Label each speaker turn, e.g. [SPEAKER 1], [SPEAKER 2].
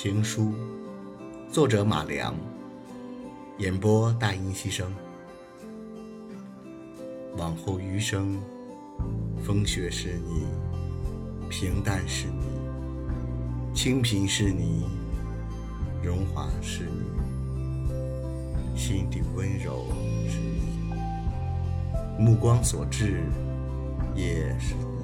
[SPEAKER 1] 情书。作者马良。演播大音希声。往后余生风雪是你平淡是你清贫是你荣华是你心底温柔是你。目光所至也是你。